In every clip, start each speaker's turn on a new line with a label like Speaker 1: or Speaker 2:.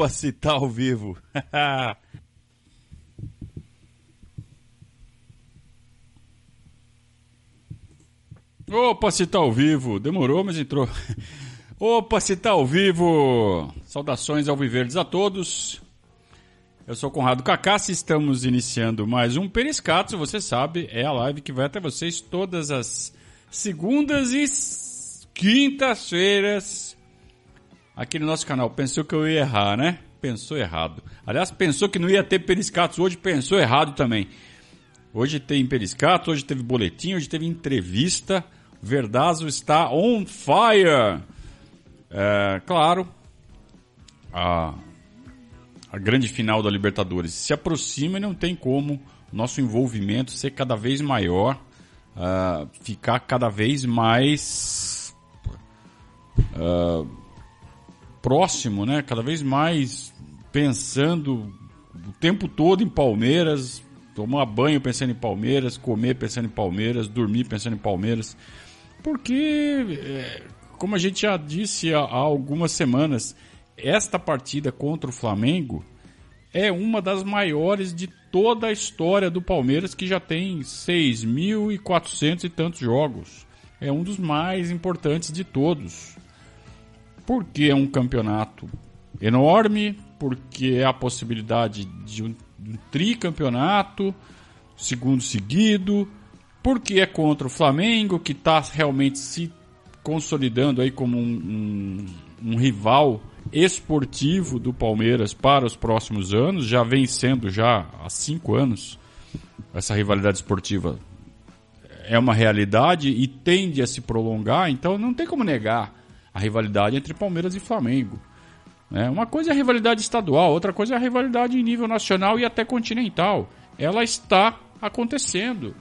Speaker 1: Opa, se tá ao vivo. Opa, se tá ao vivo. Demorou, mas entrou. Opa, se tá ao vivo. Saudações ao Viverdes a todos. Eu sou Conrado Cacassi, estamos iniciando mais um Periscato, você sabe, é a live que vai até vocês todas as segundas e quintas-feiras aqui no nosso canal. Pensou que eu ia errar, né? Pensou errado. Aliás, pensou que não ia ter periscatos hoje, pensou errado também. Hoje tem periscato, hoje teve boletim, hoje teve entrevista. Verdazo está on fire. É, claro, a, a grande final da Libertadores se aproxima e não tem como nosso envolvimento ser cada vez maior, uh, ficar cada vez mais uh, próximo, né? Cada vez mais pensando o tempo todo em Palmeiras, tomar banho pensando em Palmeiras, comer pensando em Palmeiras, dormir pensando em Palmeiras. Porque, é, como a gente já disse há, algumas semanas, esta partida contra o Flamengo é uma das maiores de toda a história do Palmeiras, que já tem 6.400 e tantos jogos. É um dos mais importantes de todos porque é um campeonato enorme, porque é a possibilidade de um, um tricampeonato, segundo seguido, porque é contra o Flamengo, que está realmente se consolidando aí como um, um, um, rival esportivo do Palmeiras para os próximos anos, já vem sendo já há cinco anos essa rivalidade esportiva. É uma realidade e tende a se prolongar, então não tem como negar a rivalidade entre Palmeiras e Flamengo. É, uma coisa é a rivalidade estadual, outra coisa é a rivalidade em nível nacional e até continental. Ela está acontecendo.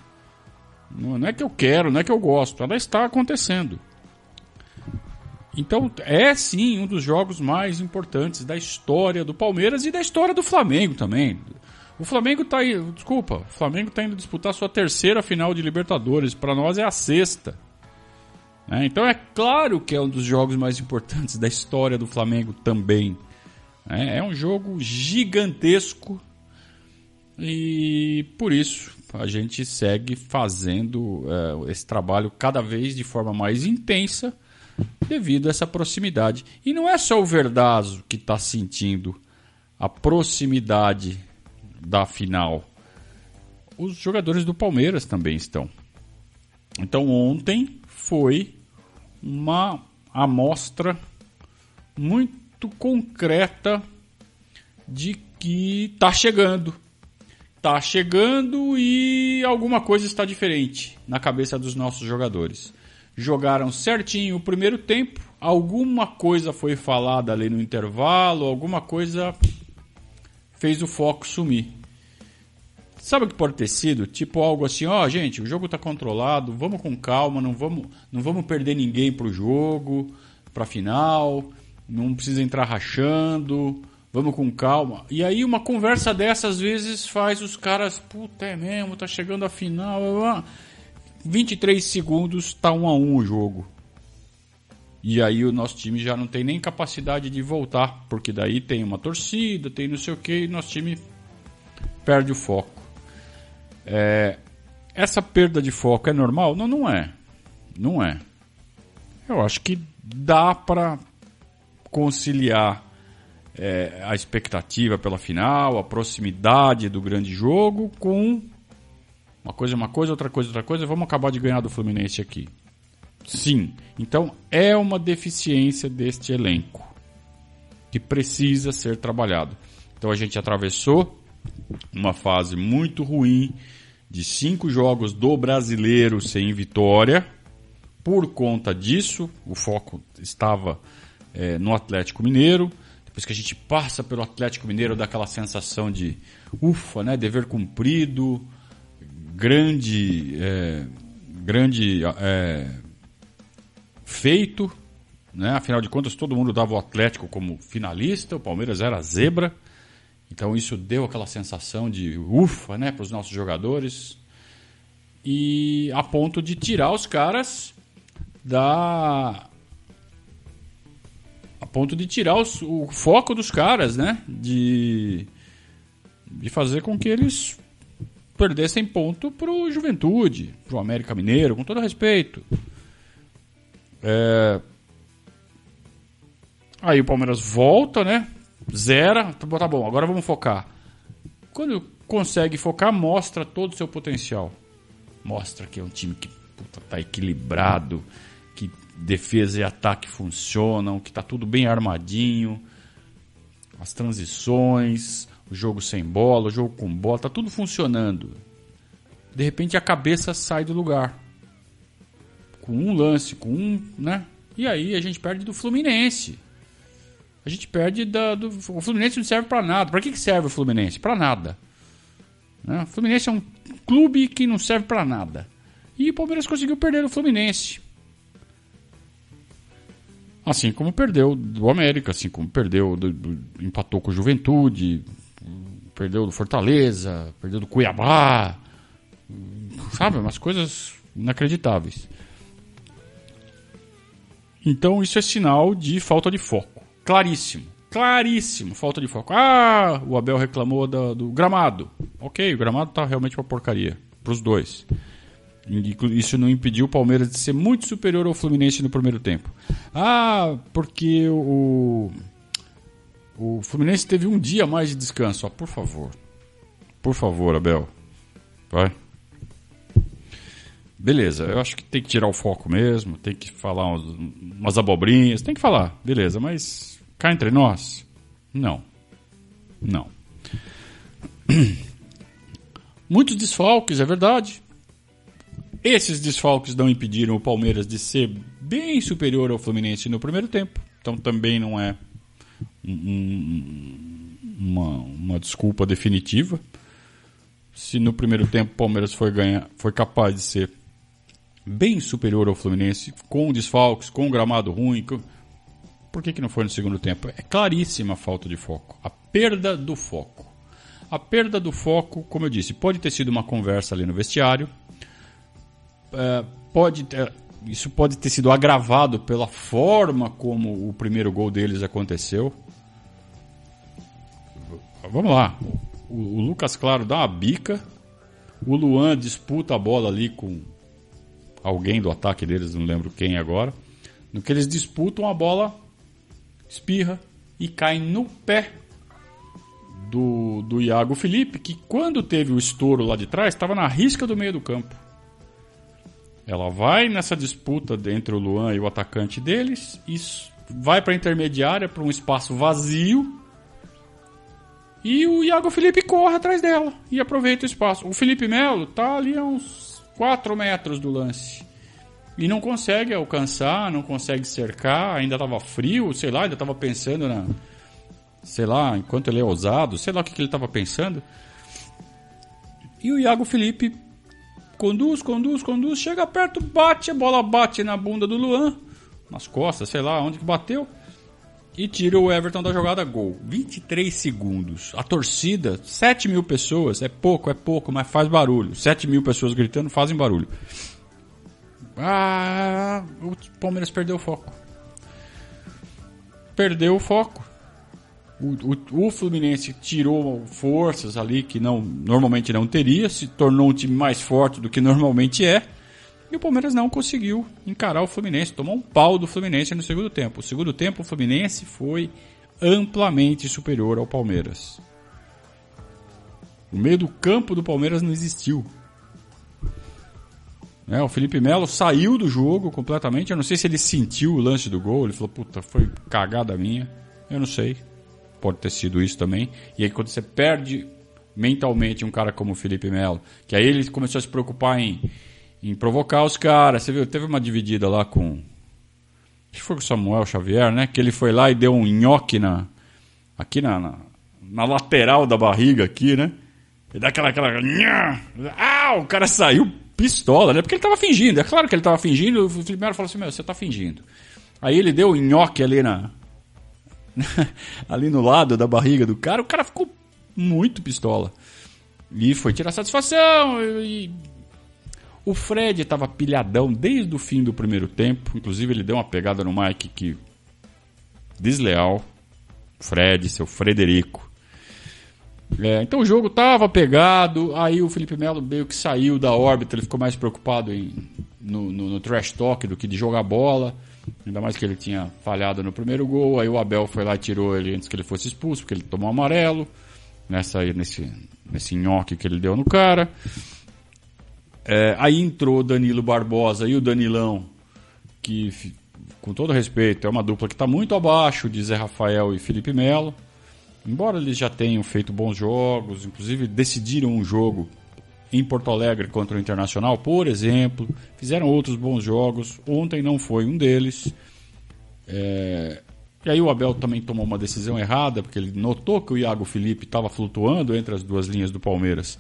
Speaker 1: Não é que eu quero, não é que eu gosto, ela está acontecendo. Então é sim um dos jogos mais importantes da história do Palmeiras e da história do Flamengo também. O Flamengo está aí, desculpa, o Flamengo está indo disputar sua terceira final de Libertadores. Para nós é a sexta. Né? Então é claro que é um dos jogos mais importantes da história do Flamengo também. Né? É um jogo gigantesco e por isso a gente segue fazendo uh, esse trabalho cada vez de forma mais intensa devido a essa proximidade. E não é só o Verdazo que está sentindo a proximidade da final. Os jogadores do Palmeiras também estão. Então ontem foi uma amostra muito concreta de que está chegando. Está chegando e alguma coisa está diferente na cabeça dos nossos jogadores. Jogaram certinho o primeiro tempo, alguma coisa foi falada ali no intervalo, alguma coisa fez o foco sumir. Sabe o que pode ter sido? Tipo algo assim, ó, oh, gente, o jogo está controlado, vamos com calma, não vamos, não vamos perder ninguém pro jogo, pra final, não precisa entrar rachando, vamos com calma. E aí uma conversa dessa às vezes faz os caras, puta, é mesmo, tá chegando a final, 23 segundos, tá um a um o jogo. E aí o nosso time já não tem nem capacidade de voltar, porque daí tem uma torcida, tem não sei o que, e nosso time perde o foco. É, essa perda de foco é normal? Não, não é. Não é. Eu acho que dá para conciliar é, a expectativa pela final, a proximidade do grande jogo com uma coisa, uma coisa, outra coisa, outra coisa. Vamos acabar de ganhar do Fluminense aqui. Sim. Então é uma deficiência deste elenco que precisa ser trabalhado. Então a gente atravessou uma fase muito ruim de cinco jogos do brasileiro sem vitória. Por conta disso, o foco estava é, no Atlético Mineiro. Depois que a gente passa pelo Atlético Mineiro, dá aquela sensação de ufa, né? Dever cumprido, grande, é, grande é, feito. Né? Afinal de contas, todo mundo dava o Atlético como finalista, o Palmeiras era zebra. Então isso deu aquela sensação de ufa né, para os nossos jogadores. E a ponto de tirar os caras da. ponto de tirar os, o foco dos caras, né? De, de fazer com que eles perdessem ponto pro Juventude, pro América Mineiro, com todo respeito. É... Aí o Palmeiras volta, né? Zera. Tá bom, agora vamos focar. Quando consegue focar, mostra todo o seu potencial. Mostra que é um time que puta, tá equilibrado, que defesa e ataque funcionam, que tá tudo bem armadinho. As transições, o jogo sem bola, o jogo com bola, tá tudo funcionando. De repente a cabeça sai do lugar. Com um lance, com um, né? E aí a gente perde do Fluminense. A gente perde da, do. O Fluminense não serve para nada. Para que, que serve o Fluminense? Para nada. Né? O Fluminense é um clube que não serve para nada. E o Palmeiras conseguiu perder o Fluminense. Assim como perdeu do América, assim como perdeu, do, do, empatou com o Juventude, perdeu do Fortaleza, perdeu do Cuiabá, sabe? Umas coisas inacreditáveis. Então isso é sinal de falta de foco. Claríssimo. Claríssimo, falta de foco. Ah, o Abel reclamou do, do gramado. Ok, o gramado tá realmente uma porcaria. Para os dois. Isso não impediu o Palmeiras de ser muito superior ao Fluminense no primeiro tempo. Ah, porque o, o Fluminense teve um dia mais de descanso. Ah, por favor. Por favor, Abel. Vai. Beleza, eu acho que tem que tirar o foco mesmo, tem que falar umas, umas abobrinhas, tem que falar, beleza, mas cá entre nós, não. Não. Muitos desfalques, é verdade. Esses desfalques não impediram o Palmeiras de ser bem superior ao Fluminense no primeiro tempo. Então também não é um, uma, uma desculpa definitiva. Se no primeiro tempo o Palmeiras foi, ganhar, foi capaz de ser bem superior ao Fluminense, com desfalques, com gramado ruim, com... por que, que não foi no segundo tempo? É claríssima a falta de foco, a perda do foco. A perda do foco, como eu disse, pode ter sido uma conversa ali no vestiário, é, pode ter, isso pode ter sido agravado pela forma como o primeiro gol deles aconteceu. Vamos lá. O, o Lucas Claro dá uma bica. O Luan disputa a bola ali com alguém do ataque deles, não lembro quem agora. No que eles disputam, a bola espirra e cai no pé do, do Iago Felipe, que quando teve o estouro lá de trás, estava na risca do meio do campo. Ela vai nessa disputa entre o Luan e o atacante deles, e vai para a intermediária, para um espaço vazio. E o Iago Felipe corre atrás dela e aproveita o espaço. O Felipe Melo tá ali a uns 4 metros do lance. E não consegue alcançar, não consegue cercar, ainda estava frio, sei lá, ainda estava pensando na. Sei lá, enquanto ele é ousado, sei lá o que, que ele estava pensando. E o Iago Felipe conduz, conduz, conduz, chega perto, bate, a bola bate na bunda do Luan, nas costas, sei lá onde que bateu, e tira o Everton da jogada gol. 23 segundos. A torcida, 7 mil pessoas, é pouco, é pouco, mas faz barulho. 7 mil pessoas gritando fazem barulho. Ah, o Palmeiras perdeu o foco. Perdeu o foco. O, o, o, Fluminense tirou forças ali que não normalmente não teria, se tornou um time mais forte do que normalmente é. E o Palmeiras não conseguiu encarar o Fluminense, tomou um pau do Fluminense no segundo tempo. O segundo tempo, o Fluminense foi amplamente superior ao Palmeiras. O meio do campo do Palmeiras não existiu. É, o Felipe Melo saiu do jogo completamente. Eu não sei se ele sentiu o lance do gol. Ele falou, puta, foi cagada minha. Eu não sei pode ter sido isso também. E aí quando você perde mentalmente um cara como o Felipe Melo, que aí ele começou a se preocupar em, em provocar os caras. Você viu, teve uma dividida lá com. Acho que foi com o Samuel Xavier, né? Que ele foi lá e deu um nhoque na. Aqui na, na, na lateral da barriga, aqui, né? E dá aquela. aquela ah, o cara saiu pistola, né? Porque ele tava fingindo. É claro que ele tava fingindo. O Felipe Melo falou assim: Meu, você tá fingindo. Aí ele deu um nhoque ali na, ali no lado da barriga do cara, o cara ficou muito pistola. E foi tirar satisfação. E... O Fred estava pilhadão desde o fim do primeiro tempo. Inclusive, ele deu uma pegada no Mike que desleal. Fred, seu Frederico. É, então o jogo tava pegado, aí o Felipe Melo meio que saiu da órbita, ele ficou mais preocupado em, no, no, no trash talk do que de jogar bola. Ainda mais que ele tinha falhado no primeiro gol, aí o Abel foi lá e tirou ele antes que ele fosse expulso, porque ele tomou amarelo, nessa nesse, nesse nhoque que ele deu no cara. É, aí entrou Danilo Barbosa e o Danilão, que, com todo respeito, é uma dupla que está muito abaixo de Zé Rafael e Felipe Melo. Embora eles já tenham feito bons jogos, inclusive decidiram um jogo em Porto Alegre contra o Internacional, por exemplo, fizeram outros bons jogos. Ontem não foi um deles. É... E aí o Abel também tomou uma decisão errada, porque ele notou que o Iago Felipe estava flutuando entre as duas linhas do Palmeiras.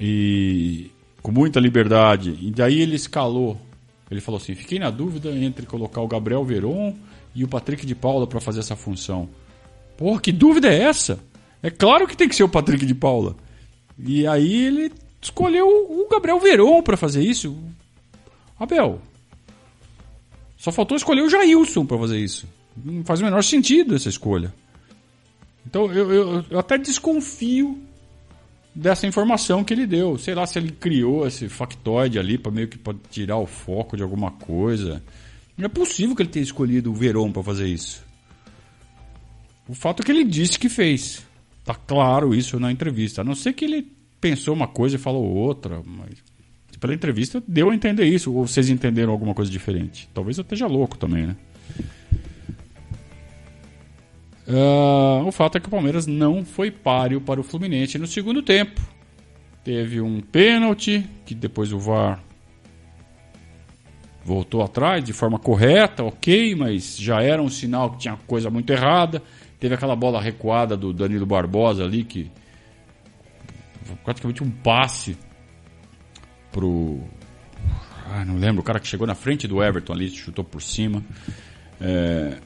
Speaker 1: E com muita liberdade. E daí ele escalou. Ele falou assim: fiquei na dúvida entre colocar o Gabriel Veron e o Patrick de Paula para fazer essa função. Porra, que dúvida é essa? É claro que tem que ser o Patrick de Paula. E aí ele escolheu o Gabriel Veron para fazer isso. Abel. Só faltou escolher o Jailson para fazer isso. Não faz o menor sentido essa escolha. Então eu, eu, eu até desconfio dessa informação que ele deu. Sei lá se ele criou esse factoide ali para meio que pra tirar o foco de alguma coisa. Não é possível que ele tenha escolhido o Verón para fazer isso. O fato é que ele disse que fez. Tá claro isso na entrevista. A não ser que ele pensou uma coisa e falou outra, mas pela entrevista deu a entender isso. Ou vocês entenderam alguma coisa diferente? Talvez eu esteja louco também, né? Uh, o fato é que o Palmeiras não foi páreo para o Fluminense no segundo tempo. Teve um pênalti que depois o VAR voltou atrás de forma correta, ok, mas já era um sinal que tinha coisa muito errada. Teve aquela bola recuada do Danilo Barbosa ali que praticamente um passe pro ah, não lembro, o cara que chegou na frente do Everton ali, chutou por cima. É...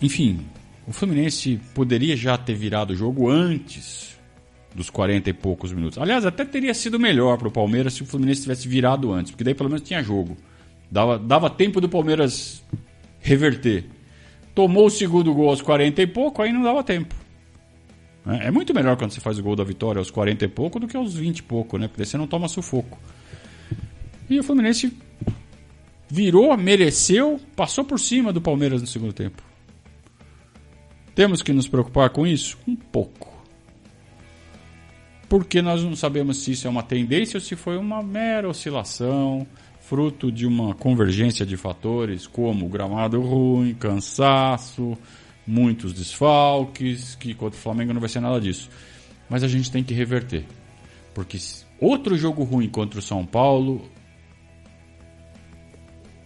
Speaker 1: Enfim, o Fluminense poderia já ter virado o jogo antes dos 40 e poucos minutos. Aliás, até teria sido melhor para o Palmeiras se o Fluminense tivesse virado antes, porque daí pelo menos tinha jogo. Dava, dava tempo do Palmeiras reverter. Tomou o segundo gol aos 40 e pouco, aí não dava tempo. É, é muito melhor quando você faz o gol da vitória aos 40 e pouco do que aos 20 e pouco, né? Porque você não toma sufoco. E o Fluminense virou, mereceu, passou por cima do Palmeiras no segundo tempo. Temos que nos preocupar com isso? Um pouco. Porque nós não sabemos se isso é uma tendência ou se foi uma mera oscilação, fruto de uma convergência de fatores como gramado ruim, cansaço, muitos desfalques, que contra o Flamengo não vai ser nada disso. Mas a gente tem que reverter. Porque outro jogo ruim contra o São Paulo,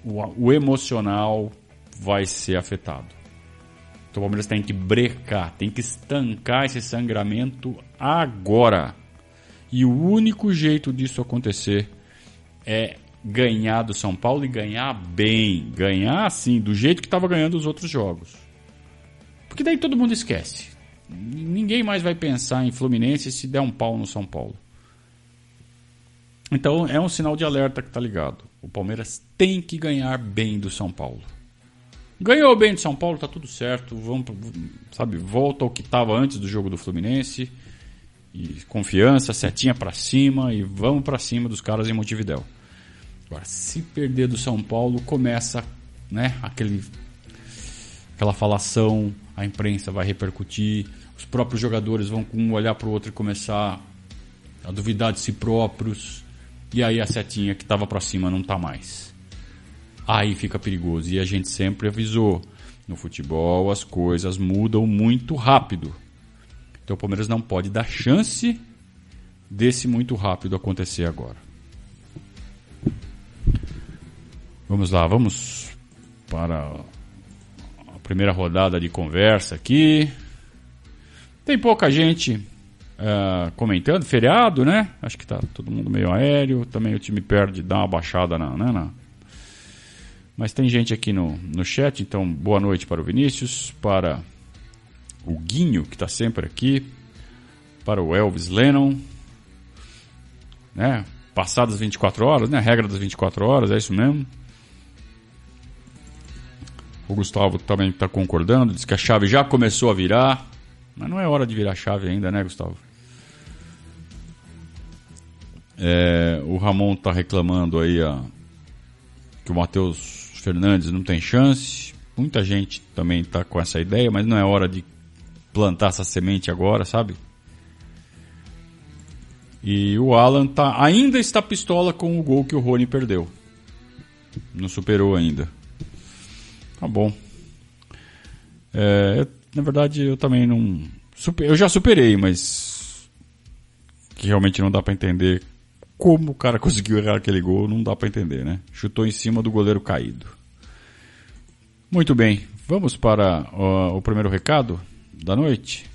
Speaker 1: o, emocional vai ser afetado. Então o Palmeiras tem que brecar, tem que estancar esse sangramento agora. E o único jeito disso acontecer é ganhar do São Paulo e ganhar bem. Ganhar assim, do jeito que estava ganhando os outros jogos. Porque daí todo mundo esquece. Ninguém mais vai pensar em Fluminense se der um pau no São Paulo. Então é um sinal de alerta que está ligado. O Palmeiras tem que ganhar bem do São Paulo. Ganhou bem de São Paulo, tá tudo certo. Vamos, sabe, volta ao que estava antes do jogo do Fluminense. E confiança, setinha para cima e vamos para cima dos caras em Montevidéu. Agora, se perder do São Paulo, começa, né, aquele aquela falação, a imprensa vai repercutir, os próprios jogadores vão um olhar para o outro e começar a duvidar de si próprios. E aí a setinha que estava para cima não tá mais aí fica perigoso. E a gente sempre avisou: no futebol as coisas mudam muito rápido. Então o Palmeiras não pode dar chance desse muito rápido acontecer agora. Vamos lá, vamos para a primeira rodada de conversa aqui. Tem pouca gente uh, comentando, feriado, né? Acho que tá todo mundo meio aéreo. Também o time perde, dá uma baixada na, né, na, mas tem gente aqui no, no chat, então boa noite para o Vinícius, para o Guinho, que está sempre aqui, para o Elvis Lennon, né? Passadas 24 horas, né? A regra das 24 horas, é isso mesmo. O Gustavo também está concordando, diz que a chave já começou a virar. Mas não é hora de virar chave ainda, né, Gustavo? É, o Ramon está reclamando aí a, que o Matheus Fernandes não tem chance. Muita gente também está com essa ideia, mas não é hora de plantar essa semente agora, sabe? E o Alan tá, ainda está pistola com o gol que o Rony perdeu. Não superou ainda. Tá bom. É, na verdade, eu também não. Super, eu já superei, mas. Que realmente não dá para entender como o cara conseguiu errar aquele gol, não dá para entender, né? Chutou em cima do goleiro caído. Muito bem, vamos para uh, o primeiro recado da noite.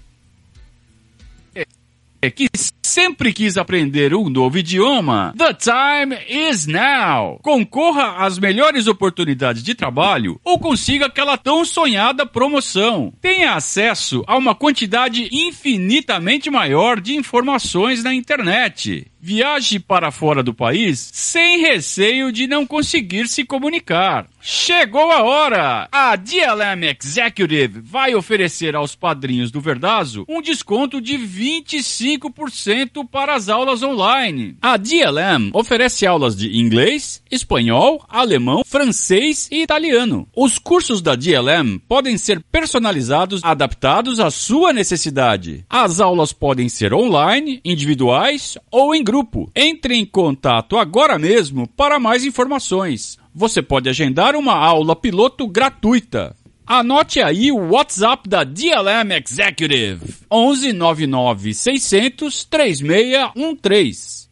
Speaker 1: É que sempre quis aprender um novo idioma? The time is now! Concorra às melhores oportunidades de trabalho ou consiga aquela tão sonhada promoção. Tenha acesso a uma quantidade infinitamente maior de informações na internet. Viaje para fora do país sem receio de não conseguir se comunicar. Chegou a hora! A DLM Executive vai oferecer aos padrinhos do Verdazo um desconto de 25% para as aulas online. A DLM oferece aulas de inglês, espanhol, alemão, francês e italiano. Os cursos da DLM podem ser personalizados, adaptados à sua necessidade. As aulas podem ser online, individuais ou em grupo. Entre em contato agora mesmo para mais informações você pode agendar uma aula piloto gratuita. Anote aí o WhatsApp da DLM Executive: 11 99 600 3613.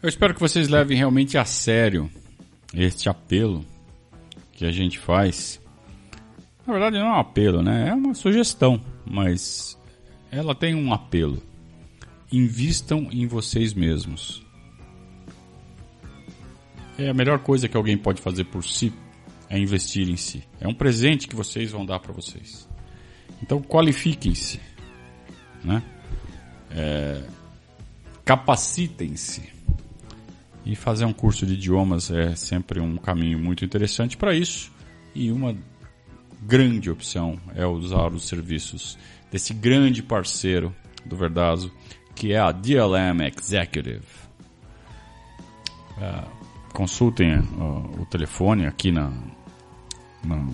Speaker 1: Eu espero que vocês levem realmente a sério este apelo que a gente faz. Na verdade, não é um apelo, né? É uma sugestão, mas ela tem um apelo. Invistam em vocês mesmos. É a melhor coisa que alguém pode fazer por si é investir em si. É um presente que vocês vão dar para vocês. Então qualifiquem-se, né? É, capacitem-se. E fazer um curso de idiomas é sempre um caminho muito interessante para isso. E uma grande opção é usar os serviços desse grande parceiro do Verdazo, que é a DLM Executive. É, consultem uh, o telefone aqui na, na,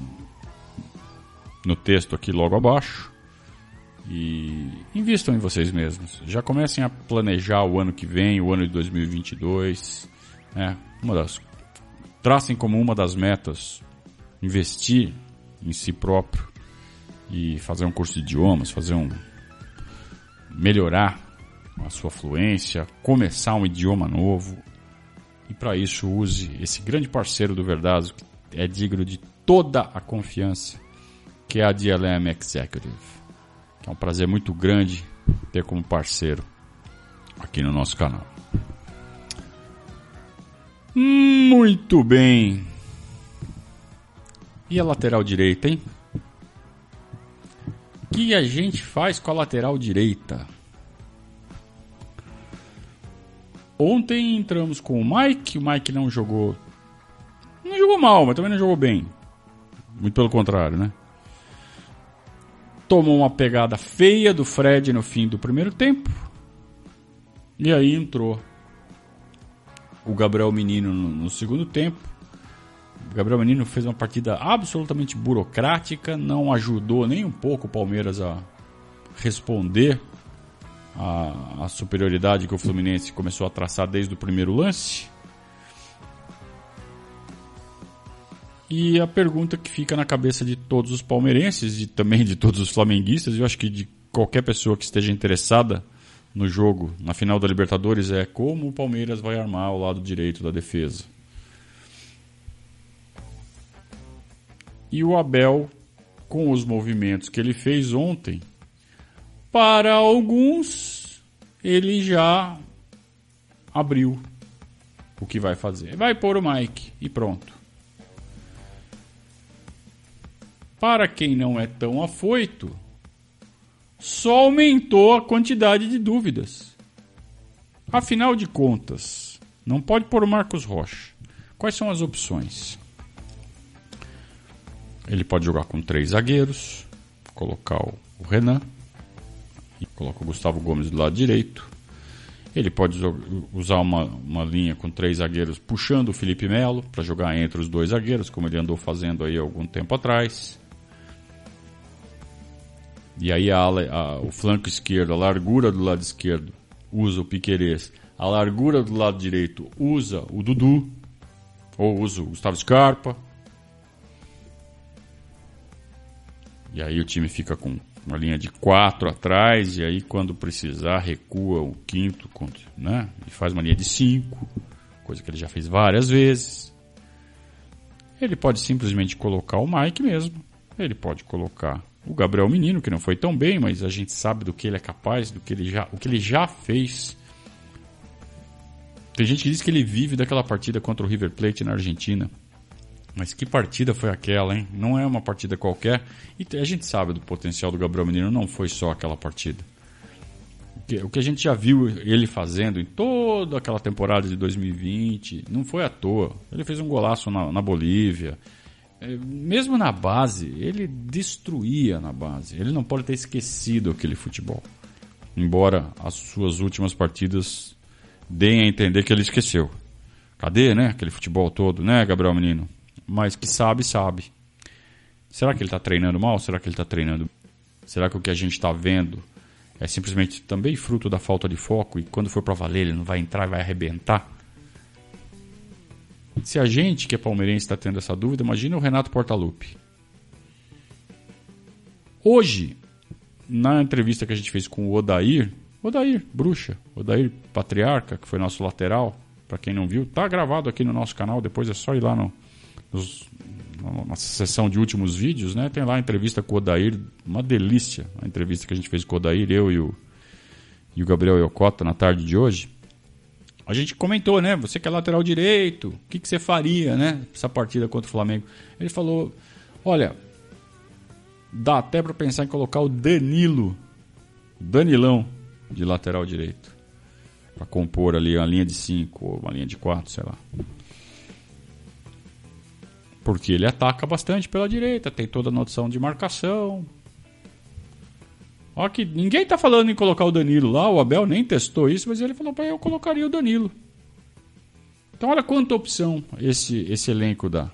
Speaker 1: no texto aqui logo abaixo e invistam em vocês mesmos. Já comecem a planejar o ano que vem, o ano de 2022. Né? Uma das, tracem como uma das metas investir em si próprio e fazer um curso de idiomas, fazer um melhorar a sua fluência, começar um idioma novo, e para isso use esse grande parceiro do Verdazo, que é digno de toda a confiança, que é a DLM Executive. é um prazer muito grande ter como parceiro aqui no nosso canal. Muito bem. E a lateral direita, hein? O que a gente faz com a lateral direita? Ontem entramos com o Mike, o Mike não jogou. Não jogou mal, mas também não jogou bem. Muito pelo contrário, né? Tomou uma pegada feia do Fred no fim do primeiro tempo. E aí entrou o Gabriel Menino no, no segundo tempo. O Gabriel Menino fez uma partida absolutamente burocrática, não ajudou nem um pouco o Palmeiras a responder a, a superioridade que o Fluminense começou a traçar desde o primeiro lance. E a pergunta que fica na cabeça de todos os palmeirenses e também de todos os flamenguistas, eu acho que de qualquer pessoa que esteja interessada no jogo, na final da Libertadores, é como o Palmeiras vai armar o lado direito da defesa. E o Abel, com os movimentos que ele fez ontem, para alguns, ele já abriu o que vai fazer. Vai pôr o Mike e pronto. Para quem não é tão afoito, só aumentou a quantidade de dúvidas. Afinal de contas, não pode pôr o Marcos Rocha. Quais são as opções? Ele pode jogar com três zagueiros, colocar o Renan e coloca o Gustavo Gomes do lado direito. Ele pode usar uma, uma linha com três zagueiros puxando o Felipe Melo para jogar entre os dois zagueiros, como ele andou fazendo aí algum tempo atrás. E aí a, a, o flanco esquerdo, a largura do lado esquerdo, usa o Piquerez. A largura do lado direito usa o Dudu. Ou usa o Gustavo Scarpa. E aí o time fica com uma linha de quatro atrás, e aí quando precisar recua o quinto, né? E faz uma linha de cinco, coisa que ele já fez várias vezes. Ele pode simplesmente colocar o Mike mesmo. Ele pode colocar o Gabriel Menino, que não foi tão bem, mas a gente sabe do que ele é capaz, do que ele já, o que ele já fez. Tem gente que diz que ele vive daquela partida contra o River Plate na Argentina. Mas que partida foi aquela, hein? Não é uma partida qualquer. E a gente sabe do potencial do Gabriel Menino, não foi só aquela partida. O que a gente já viu ele fazendo em toda aquela temporada de 2020, não foi à toa. Ele fez um golaço na, na Bolívia. É, mesmo na base, ele destruía na base. Ele não pode ter esquecido aquele futebol. Embora as suas últimas partidas deem a entender que ele esqueceu. Cadê, né? Aquele futebol todo, né, Gabriel Menino? Mas que sabe, sabe. Será que ele está treinando mal? Será que ele está treinando? Será que o que a gente está vendo é simplesmente também fruto da falta de foco e quando for para valer ele não vai entrar e vai arrebentar? Se a gente que é palmeirense está tendo essa dúvida, imagina o Renato Portaluppi. Hoje, na entrevista que a gente fez com o Odair, Odair, bruxa, Odair Patriarca, que foi nosso lateral, para quem não viu, tá gravado aqui no nosso canal, depois é só ir lá no, nos, nossa sessão de últimos vídeos, né? Tem lá a entrevista com o Odair, uma delícia a entrevista que a gente fez com o Odair, eu e o, e o Gabriel Yokota na tarde de hoje. A gente comentou, né? Você que é lateral direito, o que, que você faria, né? Essa partida contra o Flamengo. Ele falou: olha, dá até para pensar em colocar o Danilo, Danilão, de lateral direito. Para compor ali uma linha de 5 ou uma linha de 4, sei lá. Porque ele ataca bastante pela direita, tem toda a noção de marcação. Ó que ninguém tá falando em colocar o Danilo lá, o Abel nem testou isso, mas ele falou para eu colocaria o Danilo. Então olha quanta opção esse, esse elenco dá.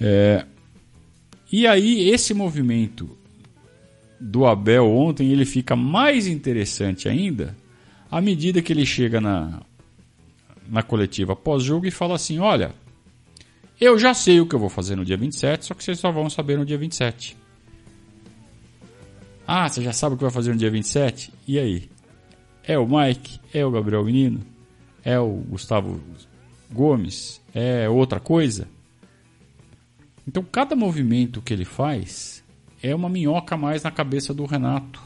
Speaker 1: É, e aí esse movimento do Abel ontem ele fica mais interessante ainda à medida que ele chega na, na coletiva pós-jogo e fala assim: olha, eu já sei o que eu vou fazer no dia 27, só que vocês só vão saber no dia 27. Ah, você já sabe o que vai fazer no dia 27? E aí? É o Mike? É o Gabriel Menino? É o Gustavo Gomes? É outra coisa? Então, cada movimento que ele faz é uma minhoca mais na cabeça do Renato.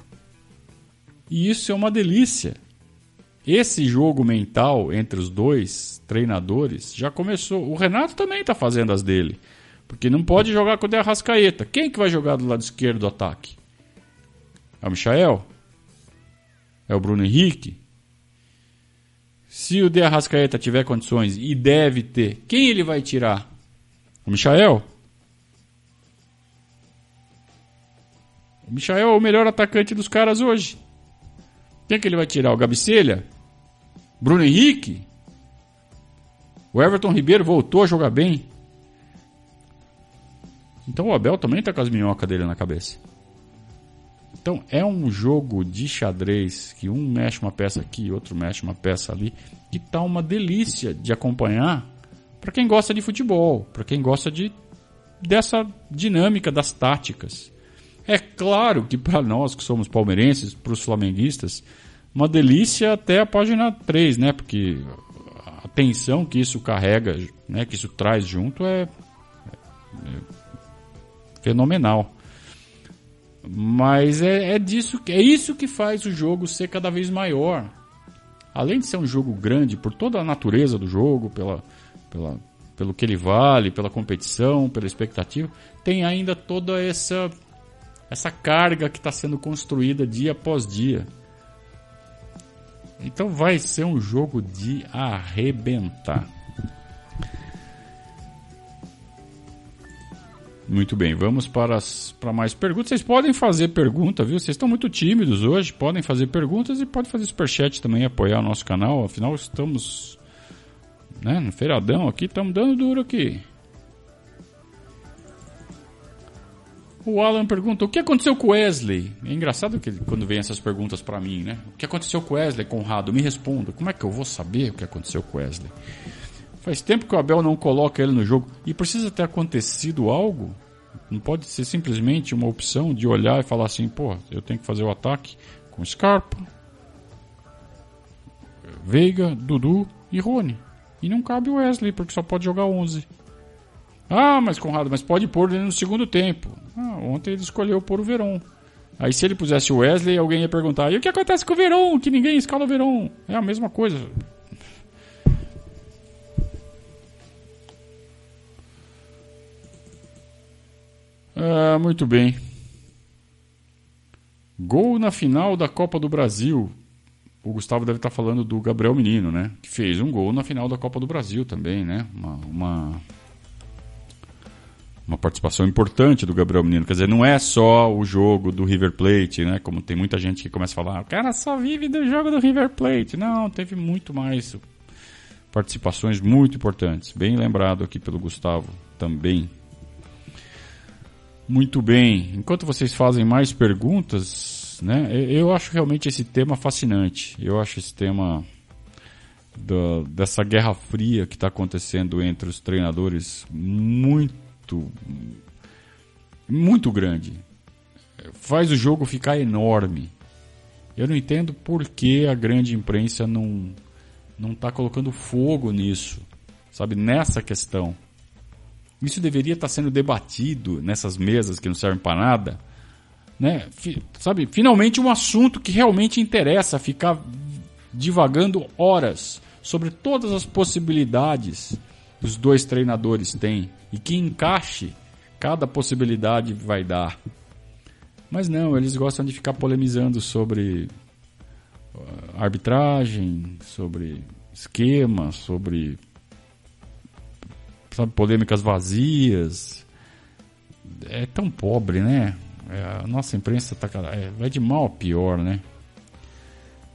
Speaker 1: E isso é uma delícia. Esse jogo mental entre os dois treinadores já começou. O Renato também está fazendo as dele. Porque não pode jogar com o De Arrascaeta. Quem que vai jogar do lado esquerdo do ataque? É o Michael? É o Bruno Henrique? Se o De Arrascaeta tiver condições, e deve ter, quem ele vai tirar? O Michael? O Michael é o melhor atacante dos caras hoje. Quem que ele vai tirar? O Gabicelha? Bruno Henrique. O Everton Ribeiro voltou a jogar bem. Então o Abel também está com as minhocas dele na cabeça. Então é um jogo de xadrez que um mexe uma peça aqui, outro mexe uma peça ali, que tá uma delícia de acompanhar para quem gosta de futebol, para quem gosta de dessa dinâmica das táticas. É claro que para nós que somos palmeirenses, para os flamenguistas, uma delícia até a página 3, né? Porque a tensão que isso carrega, né? Que isso traz junto é, é fenomenal. Mas é, é disso é isso que faz o jogo ser cada vez maior. Além de ser um jogo grande por toda a natureza do jogo, pela, pela, pelo que ele vale, pela competição, pela expectativa, tem ainda toda essa essa carga que está sendo construída dia após dia. Então vai ser um jogo de arrebentar. Muito bem, vamos para, as, para mais perguntas. Vocês podem fazer pergunta, viu? Vocês estão muito tímidos hoje, podem fazer perguntas e podem fazer superchat também, apoiar o nosso canal. Afinal, estamos né, no feiradão aqui, estamos dando duro aqui. O Alan pergunta: o que aconteceu com Wesley? É engraçado que quando vem essas perguntas para mim, né? O que aconteceu com Wesley, Conrado? Me responda. Como é que eu vou saber o que aconteceu com Wesley? Faz tempo que o Abel não coloca ele no jogo e precisa ter acontecido algo. Não pode ser simplesmente uma opção de olhar e falar assim: pô, eu tenho que fazer o ataque com Scarpa, Veiga, Dudu e Rony. E não cabe o Wesley, porque só pode jogar 11. Ah, mas Conrado, mas pode pôr ele no segundo tempo. Ah, ontem ele escolheu pôr o Verón. Aí se ele pusesse o Wesley, alguém ia perguntar: e o que acontece com o Verón? Que ninguém escala o Verón. É a mesma coisa. Ah, muito bem. Gol na final da Copa do Brasil. O Gustavo deve estar falando do Gabriel Menino, né? Que fez um gol na final da Copa do Brasil também, né? Uma, uma uma participação importante do Gabriel Menino. Quer dizer, não é só o jogo do River Plate, né? Como tem muita gente que começa a falar, o cara só vive do jogo do River Plate. Não, teve muito mais participações muito importantes. Bem lembrado aqui pelo Gustavo também. Muito bem. Enquanto vocês fazem mais perguntas, né? Eu acho realmente esse tema fascinante. Eu acho esse tema do, dessa guerra fria que está acontecendo entre os treinadores muito muito muito grande. Faz o jogo ficar enorme. Eu não entendo por que a grande imprensa não não está colocando fogo nisso, sabe, nessa questão. Isso deveria estar tá sendo debatido nessas mesas que não servem para nada, né? sabe, finalmente um assunto que realmente interessa ficar divagando horas sobre todas as possibilidades os dois treinadores têm e que encaixe cada possibilidade vai dar. Mas não, eles gostam de ficar polemizando sobre uh, arbitragem, sobre esquema, sobre sabe, polêmicas vazias. É tão pobre, né? É, a nossa imprensa tá, é, vai de mal a pior, né?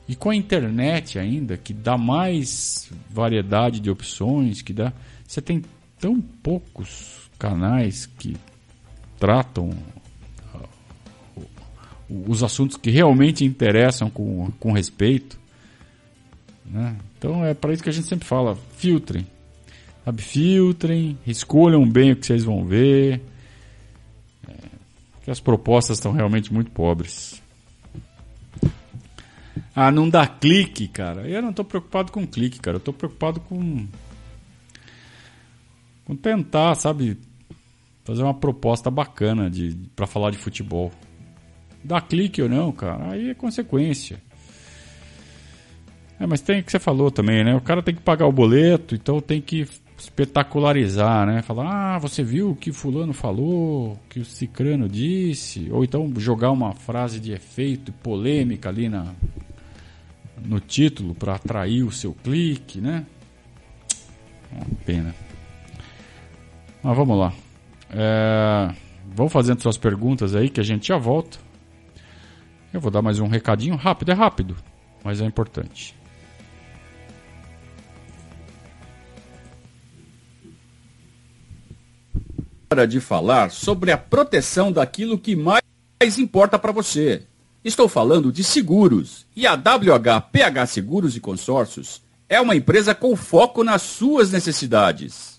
Speaker 1: E com a internet ainda, que dá mais variedade de opções, que dá. Você tem tão poucos canais que tratam uh, os assuntos que realmente interessam com, com respeito. Né? Então é para isso que a gente sempre fala: filtrem. Sabe? Filtrem, escolham bem o que vocês vão ver. É, que as propostas estão realmente muito pobres. Ah, não dá clique, cara. Eu não estou preocupado com clique, cara. Eu estou preocupado com com tentar, sabe, fazer uma proposta bacana de para falar de futebol. Dá clique ou não, cara, aí é consequência. É, mas tem o que você falou também, né? O cara tem que pagar o boleto, então tem que espetacularizar, né? Falar, ah, você viu o que fulano falou, o que o cicrano disse, ou então jogar uma frase de efeito polêmica ali na no título para atrair o seu clique, né? É uma pena. Mas vamos lá. É, vão fazendo suas perguntas aí que a gente já volta. Eu vou dar mais um recadinho rápido, é rápido, mas é importante.
Speaker 2: Hora de falar sobre a proteção daquilo que mais importa para você. Estou falando de seguros. E a WHPH Seguros e Consórcios é uma empresa com foco nas suas necessidades.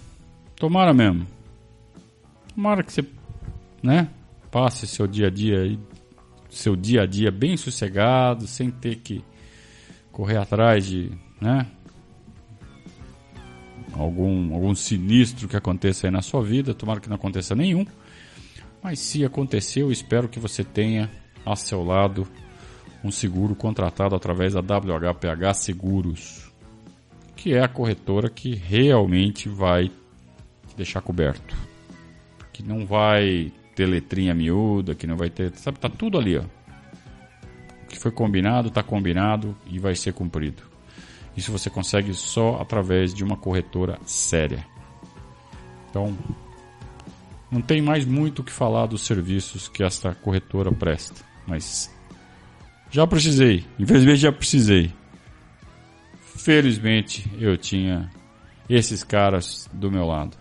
Speaker 1: Tomara mesmo. Tomara que você, né, passe seu dia a dia seu dia a dia bem sossegado, sem ter que correr atrás de, né, algum algum sinistro que aconteça aí na sua vida. Tomara que não aconteça nenhum. Mas se aconteceu, espero que você tenha a seu lado um seguro contratado através da WHPH Seguros, que é a corretora que realmente vai deixar coberto. Que não vai ter letrinha miúda, que não vai ter. Sabe, tá tudo ali, ó. O que foi combinado, tá combinado e vai ser cumprido. Isso você consegue só através de uma corretora séria. Então, não tem mais muito o que falar dos serviços que esta corretora presta, mas já precisei, infelizmente já precisei. Felizmente eu tinha esses caras do meu lado.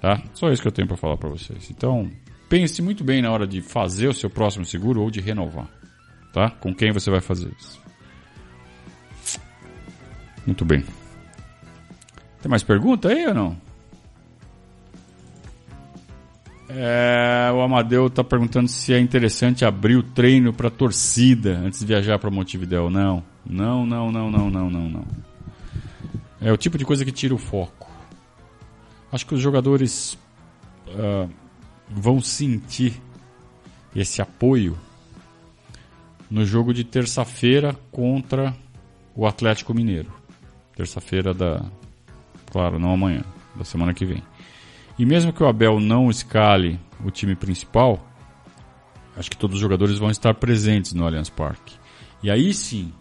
Speaker 1: Tá? Só isso que eu tenho para falar para vocês. Então, pense muito bem na hora de fazer o seu próximo seguro ou de renovar. Tá? Com quem você vai fazer isso. Muito bem. Tem mais pergunta aí ou não? É, o Amadeu está perguntando se é interessante abrir o treino para torcida antes de viajar para Montevideo. Não, não, não, não, não, não, não, não. É o tipo de coisa que tira o foco. Acho que os jogadores uh, vão sentir esse apoio no jogo de terça-feira contra o Atlético Mineiro. Terça-feira da, claro, não amanhã, da semana que vem. E mesmo que o Abel não escale o time principal, acho que todos os jogadores vão estar presentes no Allianz Parque. E aí sim,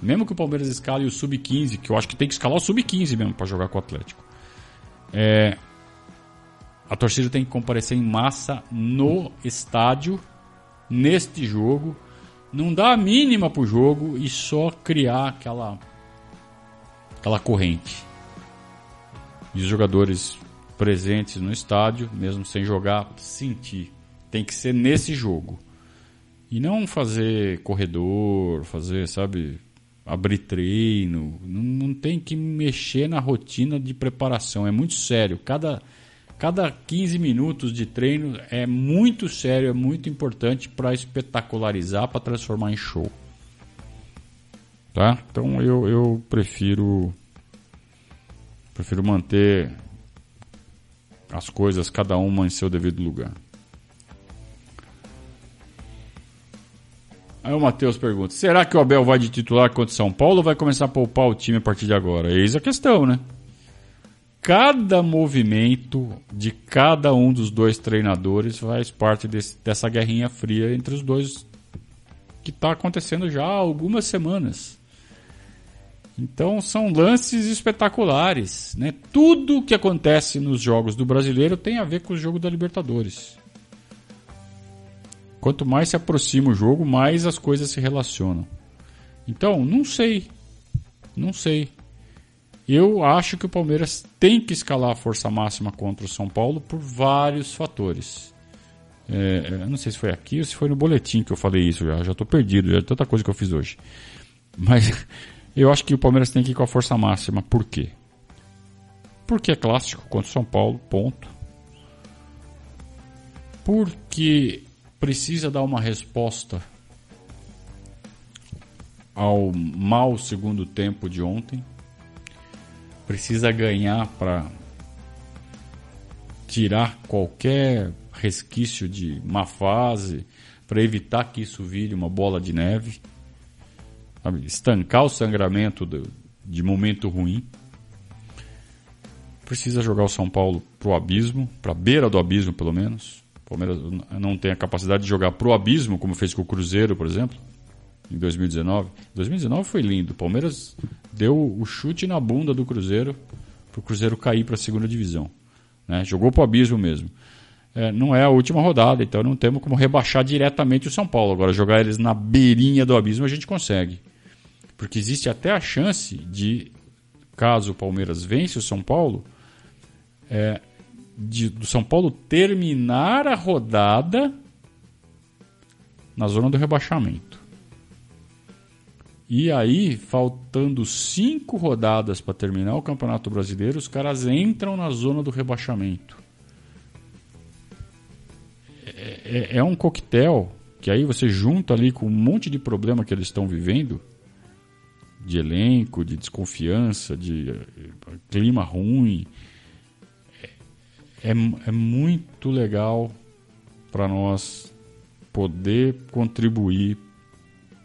Speaker 1: mesmo que o Palmeiras escale o sub-15, que eu acho que tem que escalar o sub-15 mesmo para jogar com o Atlético, é, a torcida tem que comparecer em massa no estádio, neste jogo, não dar a mínima pro jogo e só criar aquela aquela corrente. E os jogadores presentes no estádio, mesmo sem jogar, sentir. Tem que ser nesse jogo. E não fazer corredor, fazer, sabe, abrir treino. Não, não tem que mexer na rotina de preparação. É muito sério. Cada, cada 15 minutos de treino é muito sério, é muito importante para espetacularizar, para transformar em show. Tá? Então eu, eu prefiro prefiro manter as coisas, cada uma em seu devido lugar. Aí o Matheus pergunta: será que o Abel vai de titular contra o São Paulo ou vai começar a poupar o time a partir de agora? Eis a questão, né? Cada movimento de cada um dos dois treinadores faz parte desse, dessa guerrinha fria entre os dois que está acontecendo já há algumas semanas. Então são lances espetaculares. Né? Tudo que acontece nos jogos do brasileiro tem a ver com o jogo da Libertadores. Quanto mais se aproxima o jogo, mais as coisas se relacionam. Então, não sei. Não sei. Eu acho que o Palmeiras tem que escalar a força máxima contra o São Paulo por vários fatores. É, eu não sei se foi aqui ou se foi no boletim que eu falei isso já. Já estou perdido, já é tanta coisa que eu fiz hoje. Mas eu acho que o Palmeiras tem que ir com a força máxima. Por quê? Porque é clássico contra o São Paulo, ponto. Porque precisa dar uma resposta ao mau segundo tempo de ontem. Precisa ganhar para tirar qualquer resquício de má fase, para evitar que isso vire uma bola de neve sabe? estancar o sangramento do, de momento ruim. Precisa jogar o São Paulo pro abismo, pra beira do abismo pelo menos. O Palmeiras não tem a capacidade de jogar pro abismo, como fez com o Cruzeiro, por exemplo, em 2019. 2019 foi lindo. O Palmeiras deu o chute na bunda do Cruzeiro pro Cruzeiro cair para a segunda divisão. Né? Jogou pro abismo mesmo. É, não é a última rodada, então não temos como rebaixar diretamente o São Paulo. Agora, jogar eles na beirinha do abismo a gente consegue. Porque existe até a chance de, caso o Palmeiras vence o São Paulo, é, de, do São Paulo terminar a rodada na zona do rebaixamento. E aí, faltando cinco rodadas para terminar o Campeonato Brasileiro, os caras entram na zona do rebaixamento. É, é, é um coquetel que aí você junta ali com um monte de problema que eles estão vivendo de elenco, de desconfiança, de eh, clima ruim. É, é muito legal para nós poder contribuir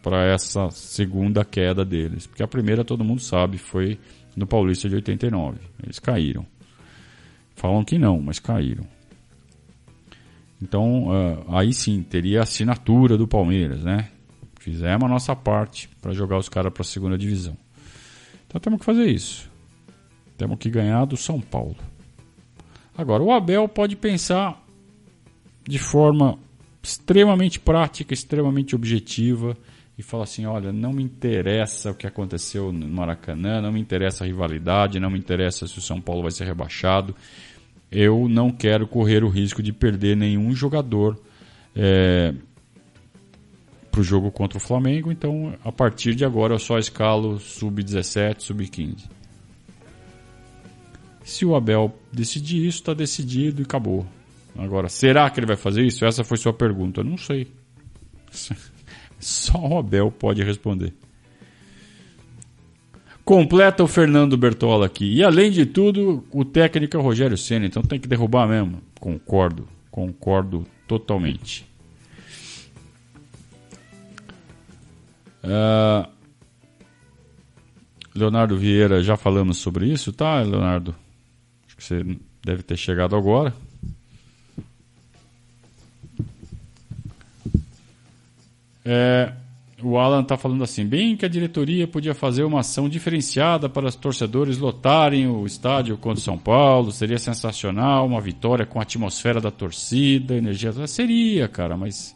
Speaker 1: para essa segunda queda deles. Porque a primeira, todo mundo sabe, foi no Paulista de 89. Eles caíram. Falam que não, mas caíram. Então, uh, aí sim, teria a assinatura do Palmeiras, né? Fizemos a nossa parte para jogar os caras para a segunda divisão. Então temos que fazer isso. Temos que ganhar do São Paulo. Agora, o Abel pode pensar de forma extremamente prática, extremamente objetiva e falar assim: olha, não me interessa o que aconteceu no Maracanã, não me interessa a rivalidade, não me interessa se o São Paulo vai ser rebaixado. Eu não quero correr o risco de perder nenhum jogador. É, para o jogo contra o Flamengo, então a partir de agora eu só escalo sub-17, sub-15. Se o Abel decidir isso, está decidido e acabou. Agora, será que ele vai fazer isso? Essa foi sua pergunta. Não sei. Só o Abel pode responder. Completa o Fernando Bertola aqui. E além de tudo, o técnico é o Rogério Senna, então tem que derrubar mesmo. Concordo, concordo totalmente. Uh, Leonardo Vieira, já falamos sobre isso, tá, Leonardo? Que você deve ter chegado agora. É, o Alan está falando assim: bem que a diretoria podia fazer uma ação diferenciada para os torcedores lotarem o estádio contra o São Paulo, seria sensacional, uma vitória com a atmosfera da torcida, energia. Seria, cara, mas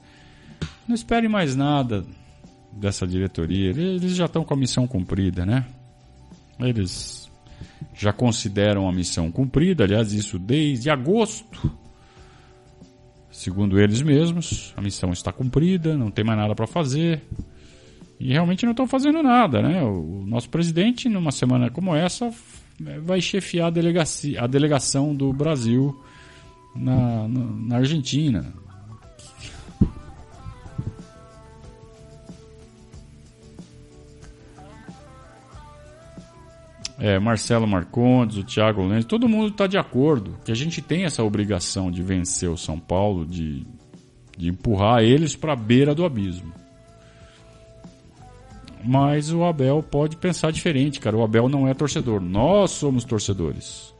Speaker 1: não espere mais nada dessa diretoria, eles já estão com a missão cumprida, né? Eles já consideram a missão cumprida, aliás, isso desde agosto. Segundo eles mesmos, a missão está cumprida, não tem mais nada para fazer. E realmente não estão fazendo nada, né? O nosso presidente, numa semana como essa, vai chefiar a, delegacia, a delegação do Brasil na, na, na Argentina. É, Marcelo Marcondes, o Thiago Lenz, todo mundo está de acordo que a gente tem essa obrigação de vencer o São Paulo, de, de empurrar eles para a beira do abismo. Mas o Abel pode pensar diferente, cara. O Abel não é torcedor. Nós somos torcedores.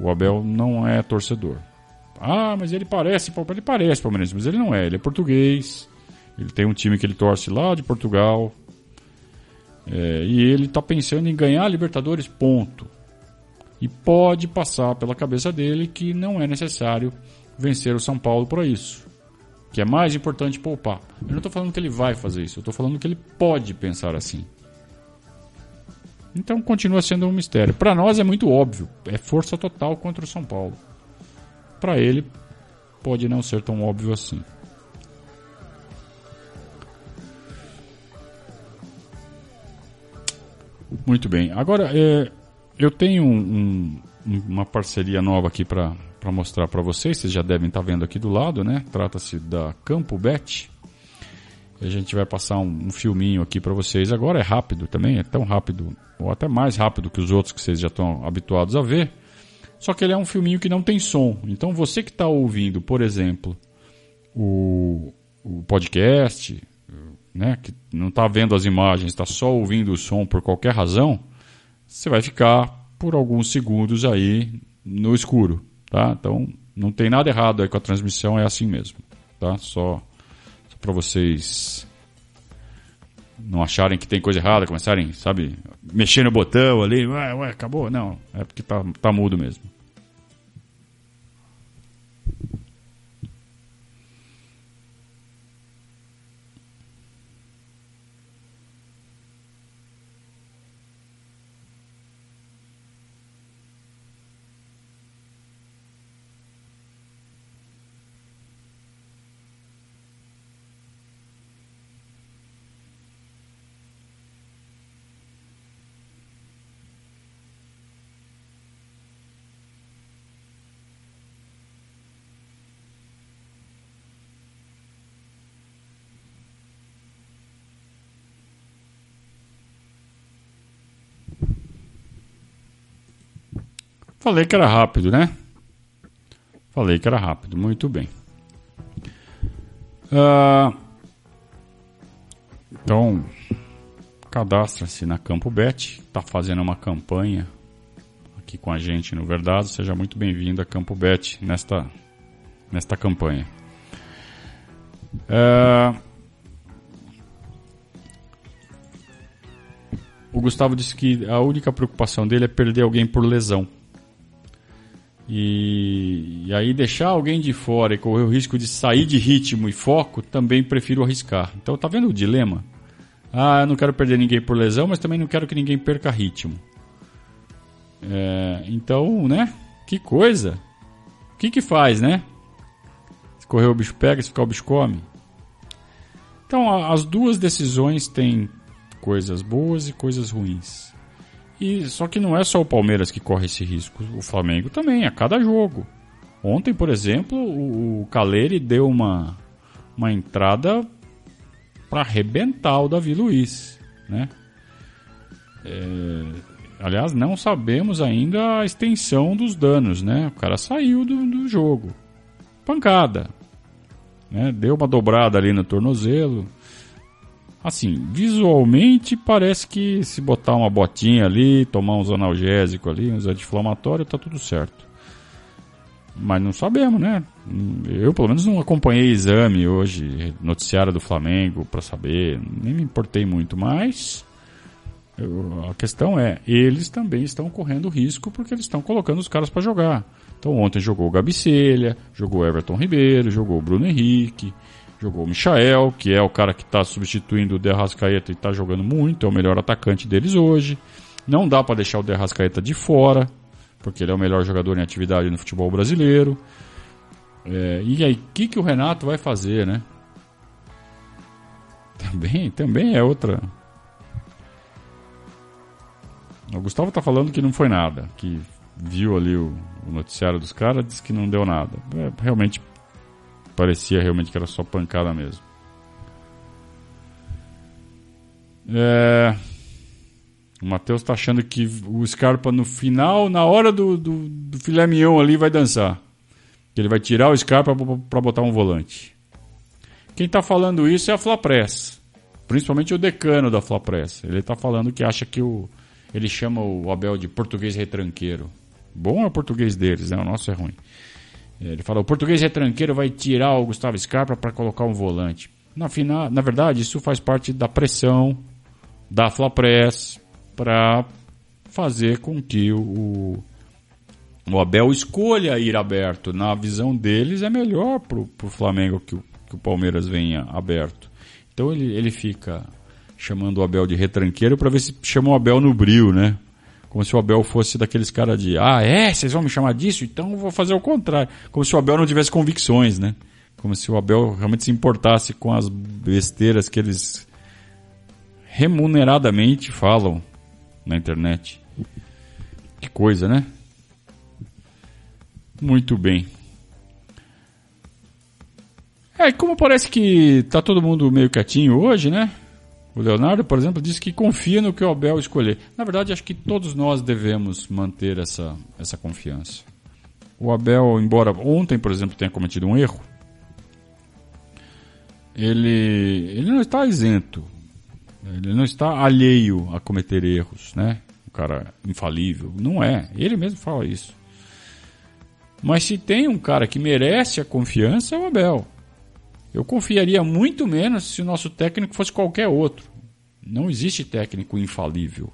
Speaker 1: O Abel não é torcedor. Ah, mas ele parece, ele parece palmeirense, mas ele não é. Ele é português. Ele tem um time que ele torce lá de Portugal. É, e ele está pensando em ganhar a Libertadores, ponto. E pode passar pela cabeça dele que não é necessário vencer o São Paulo para isso. Que é mais importante poupar. Eu não estou falando que ele vai fazer isso, eu estou falando que ele pode pensar assim. Então continua sendo um mistério. Para nós é muito óbvio, é força total contra o São Paulo. Para ele pode não ser tão óbvio assim. Muito bem. Agora, é, eu tenho um, um, uma parceria nova aqui para mostrar para vocês. Vocês já devem estar tá vendo aqui do lado, né? Trata-se da Campo Bet. A gente vai passar um, um filminho aqui para vocês. Agora é rápido também, é tão rápido, ou até mais rápido que os outros que vocês já estão habituados a ver. Só que ele é um filminho que não tem som. Então você que está ouvindo, por exemplo, o, o podcast, né, que não está vendo as imagens, está só ouvindo o som por qualquer razão, você vai ficar por alguns segundos aí no escuro, tá? Então não tem nada errado aí com a transmissão, é assim mesmo, tá? Só, só para vocês não acharem que tem coisa errada, começarem, sabe, mexer no botão ali, ué, ué, acabou, não, é porque tá, tá mudo mesmo. Falei que era rápido, né? Falei que era rápido, muito bem. Uh, então, cadastra-se na Campo Bet, está fazendo uma campanha aqui com a gente no Verdade. Seja muito bem-vindo a Campo Bet nesta, nesta campanha. Uh, o Gustavo disse que a única preocupação dele é perder alguém por lesão. E, e, aí deixar alguém de fora e correr o risco de sair de ritmo e foco, também prefiro arriscar. Então tá vendo o dilema? Ah, eu não quero perder ninguém por lesão, mas também não quero que ninguém perca ritmo. É, então, né? Que coisa. O que que faz, né? Se correr o bicho pega, se ficar o bicho come. Então, as duas decisões têm coisas boas e coisas ruins. E só que não é só o Palmeiras que corre esse risco, o Flamengo também, a cada jogo. Ontem, por exemplo, o, o Caleri deu uma, uma entrada para arrebentar o Davi Luiz, né? É, aliás, não sabemos ainda a extensão dos danos, né? O cara saiu do, do jogo, pancada, né? Deu uma dobrada ali no tornozelo. Assim, visualmente parece que se botar uma botinha ali, tomar uns analgésicos ali, uns anti-inflamatórios, tá tudo certo. Mas não sabemos, né? Eu pelo menos não acompanhei exame hoje, noticiário do Flamengo para saber, nem me importei muito, mas eu, a questão é, eles também estão correndo risco porque eles estão colocando os caras para jogar. Então ontem jogou o Gabicelha, jogou Everton Ribeiro, jogou o Bruno Henrique, Jogou o Michael, que é o cara que está substituindo o Derrascaeta e está jogando muito, é o melhor atacante deles hoje. Não dá para deixar o Derrascaeta de fora, porque ele é o melhor jogador em atividade no futebol brasileiro. É, e aí, o que, que o Renato vai fazer, né? Também, também é outra. O Gustavo está falando que não foi nada, que viu ali o, o noticiário dos caras, disse que não deu nada. É, realmente Parecia realmente que era só pancada mesmo. É... O Matheus tá achando que o Scarpa no final, na hora do, do, do filé mignon ali, vai dançar. Que ele vai tirar o Scarpa para botar um volante. Quem tá falando isso é a Flapress. Principalmente o decano da Flapress. Ele tá falando que acha que o. Ele chama o Abel de português retranqueiro. Bom é o português deles, né? O nosso é ruim. Ele fala: o português retranqueiro vai tirar o Gustavo Scarpa para colocar um volante. Na, final, na verdade, isso faz parte da pressão da Flapress para fazer com que o, o Abel escolha ir aberto. Na visão deles, é melhor para o Flamengo que o, que o Palmeiras venha aberto. Então ele, ele fica chamando o Abel de retranqueiro para ver se chama o Abel no brilho, né? Como se o Abel fosse daqueles caras de, ah, é, vocês vão me chamar disso? Então eu vou fazer o contrário. Como se o Abel não tivesse convicções, né? Como se o Abel realmente se importasse com as besteiras que eles remuneradamente falam na internet. Que coisa, né? Muito bem. É, como parece que tá todo mundo meio quietinho hoje, né? O Leonardo, por exemplo, disse que confia no que o Abel escolher. Na verdade, acho que todos nós devemos manter essa, essa confiança. O Abel, embora ontem, por exemplo, tenha cometido um erro, ele, ele não está isento. Ele não está alheio a cometer erros, né? O cara infalível. Não é. Ele mesmo fala isso. Mas se tem um cara que merece a confiança, é o Abel. Eu confiaria muito menos se o nosso técnico fosse qualquer outro. Não existe técnico infalível.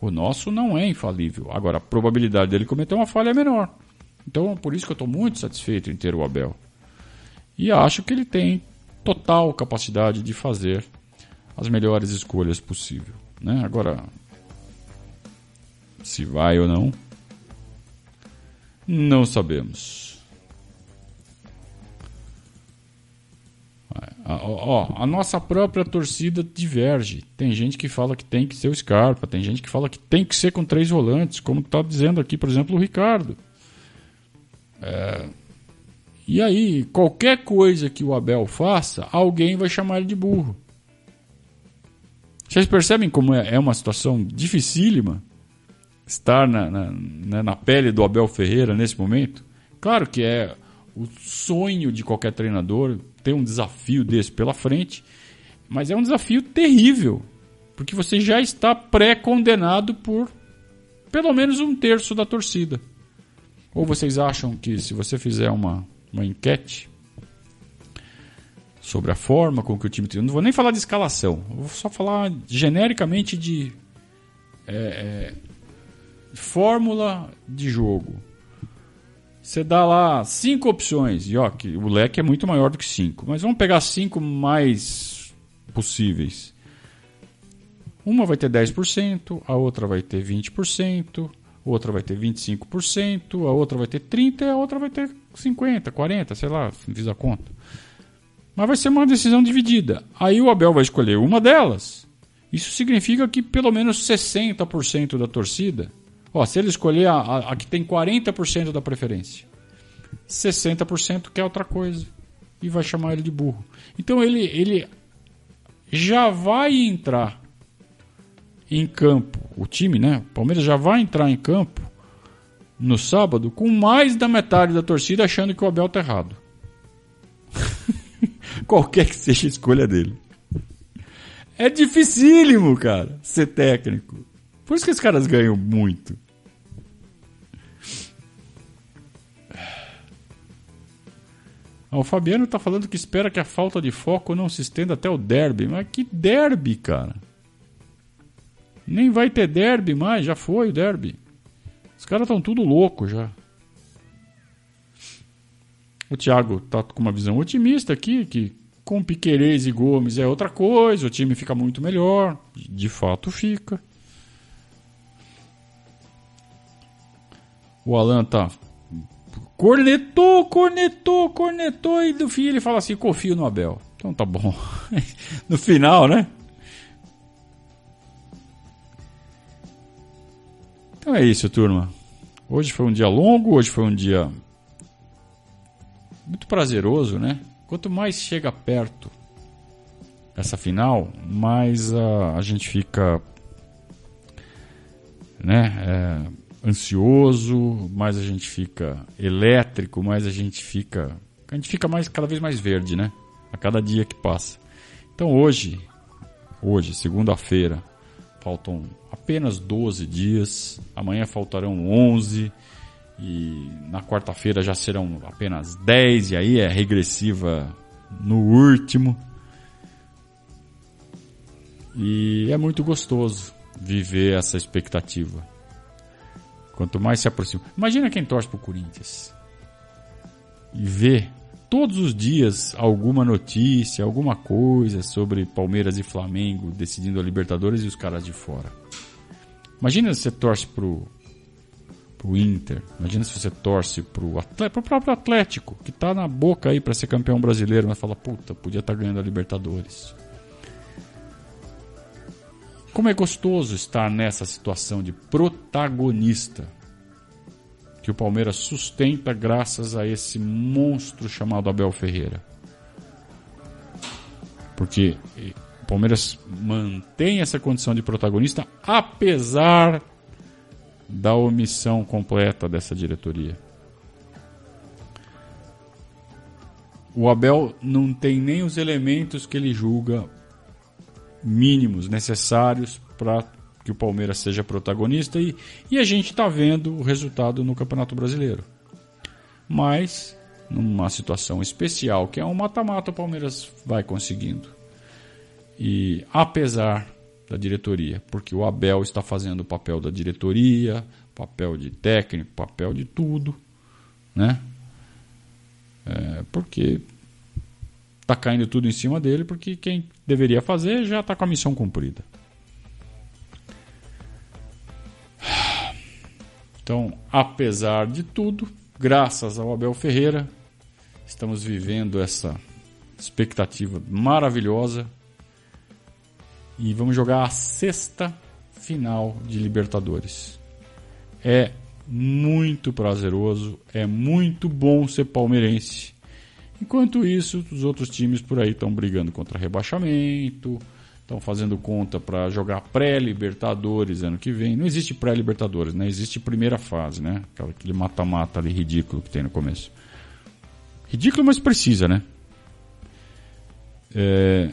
Speaker 1: O nosso não é infalível. Agora, a probabilidade dele cometer uma falha é menor. Então, por isso que eu estou muito satisfeito em ter o Abel. E acho que ele tem total capacidade de fazer as melhores escolhas possível. Né? Agora, se vai ou não, não sabemos. A, ó, a nossa própria torcida diverge. Tem gente que fala que tem que ser o Scarpa, tem gente que fala que tem que ser com três volantes, como está dizendo aqui, por exemplo, o Ricardo. É... E aí, qualquer coisa que o Abel faça, alguém vai chamar ele de burro. Vocês percebem como é, é uma situação dificílima? estar na, na, né, na pele do Abel Ferreira nesse momento? Claro que é o sonho de qualquer treinador ter um desafio desse pela frente, mas é um desafio terrível, porque você já está pré-condenado por pelo menos um terço da torcida. Ou vocês acham que se você fizer uma, uma enquete sobre a forma com que o time. Não vou nem falar de escalação, vou só falar genericamente de é, é, fórmula de jogo. Você dá lá cinco opções, e ó, que o leque é muito maior do que cinco, mas vamos pegar cinco mais possíveis. Uma vai ter 10%, a outra vai ter 20%, a outra vai ter 25%, a outra vai ter 30% e a outra vai ter 50%, 40%, sei lá, não fiz a conta. Mas vai ser uma decisão dividida. Aí o Abel vai escolher uma delas. Isso significa que pelo menos 60% da torcida Ó, se ele escolher a, a, a que tem 40% da preferência, 60% quer outra coisa e vai chamar ele de burro. Então ele, ele já vai entrar em campo, o time, né? O Palmeiras já vai entrar em campo no sábado com mais da metade da torcida achando que o Abel tá errado. Qualquer que seja a escolha dele. É dificílimo, cara, ser técnico. Por isso que os caras ganham muito. O Fabiano tá falando que espera que a falta de foco não se estenda até o derby. Mas que derby, cara? Nem vai ter derby mais, já foi o derby. Os caras estão tudo louco já. O Thiago tá com uma visão otimista aqui, que com Piquerez e Gomes é outra coisa, o time fica muito melhor. De fato fica. O Alan tá. Cornetou, cornetou, cornetou. E do fim ele fala assim: confio no Abel. Então tá bom. no final, né? Então é isso, turma. Hoje foi um dia longo, hoje foi um dia muito prazeroso, né? Quanto mais chega perto essa final, mais a, a gente fica, né? É, ansioso, mais a gente fica elétrico, mais a gente fica. A gente fica mais cada vez mais verde, né? A cada dia que passa. Então hoje, hoje, segunda-feira, faltam apenas 12 dias. Amanhã faltarão 11 e na quarta-feira já serão apenas 10 e aí é regressiva no último. E é muito gostoso viver essa expectativa. Quanto mais se aproxima. Imagina quem torce pro Corinthians e vê todos os dias alguma notícia, alguma coisa sobre Palmeiras e Flamengo decidindo a Libertadores e os caras de fora. Imagina se você torce pro, Inter. Imagina se você torce pro próprio Atlético, que tá na boca aí para ser campeão brasileiro, mas fala, puta, podia estar tá ganhando a Libertadores. Como é gostoso estar nessa situação de protagonista que o Palmeiras sustenta graças a esse monstro chamado Abel Ferreira. Porque o Palmeiras mantém essa condição de protagonista apesar da omissão completa dessa diretoria. O Abel não tem nem os elementos que ele julga mínimos necessários para que o Palmeiras seja protagonista e, e a gente está vendo o resultado no Campeonato Brasileiro. Mas, numa situação especial, que é um mata-mata, o Palmeiras vai conseguindo. E apesar da diretoria, porque o Abel está fazendo o papel da diretoria, papel de técnico, papel de tudo, né? É, porque tá caindo tudo em cima dele, porque quem deveria fazer já está com a missão cumprida. Então, apesar de tudo, graças ao Abel Ferreira, estamos vivendo essa expectativa maravilhosa e vamos jogar a sexta final de Libertadores. É muito prazeroso, é muito bom ser palmeirense Enquanto isso, os outros times por aí estão brigando contra rebaixamento, estão fazendo conta para jogar pré-Libertadores ano que vem. Não existe pré-Libertadores, né? Existe primeira fase, né? Aquele mata-mata ali ridículo que tem no começo. Ridículo, mas precisa, né? É...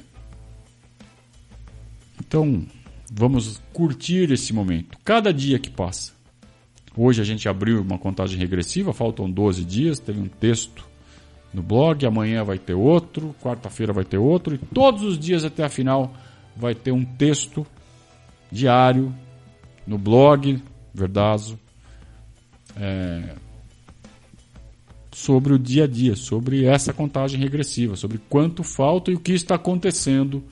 Speaker 1: Então, vamos curtir esse momento. Cada dia que passa. Hoje a gente abriu uma contagem regressiva, faltam 12 dias, teve um texto no blog, amanhã vai ter outro, quarta-feira vai ter outro, e todos os dias até a final vai ter um texto diário no blog Verdazo é, sobre o dia a dia, sobre essa contagem regressiva, sobre quanto falta e o que está acontecendo.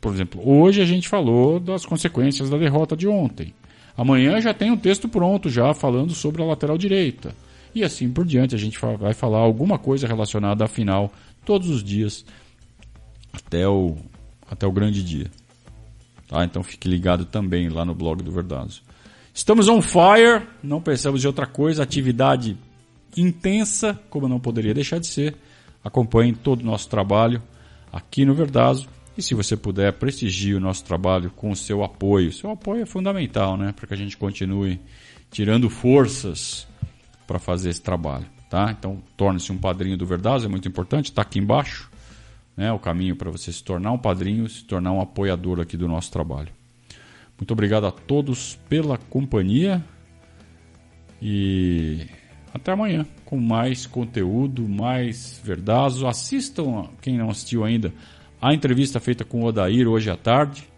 Speaker 1: Por exemplo, hoje a gente falou das consequências da derrota de ontem. Amanhã já tem um texto pronto já falando sobre a lateral direita. E assim por diante, a gente vai falar alguma coisa relacionada à final todos os dias até o até o grande dia. Tá? Então fique ligado também lá no blog do Verdazo. Estamos on fire, não pensamos em outra coisa, atividade intensa, como não poderia deixar de ser. Acompanhe todo o nosso trabalho aqui no Verdazo. E se você puder, prestigie o nosso trabalho com o seu apoio. Seu apoio é fundamental, né? Para que a gente continue tirando forças para fazer esse trabalho. Tá? Então, torne-se um padrinho do Verdazo, é muito importante, está aqui embaixo né, o caminho para você se tornar um padrinho, se tornar um apoiador aqui do nosso trabalho. Muito obrigado a todos pela companhia e até amanhã com mais conteúdo, mais verdazo. Assistam, quem não assistiu ainda, a entrevista feita com o Odair hoje à tarde.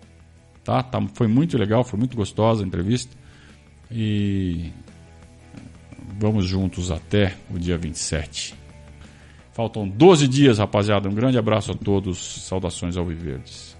Speaker 1: Tá? tá foi muito legal, foi muito gostosa a entrevista. E vamos juntos até o dia 27. Faltam 12 dias, rapaziada. Um grande abraço a todos. Saudações ao Viverdes.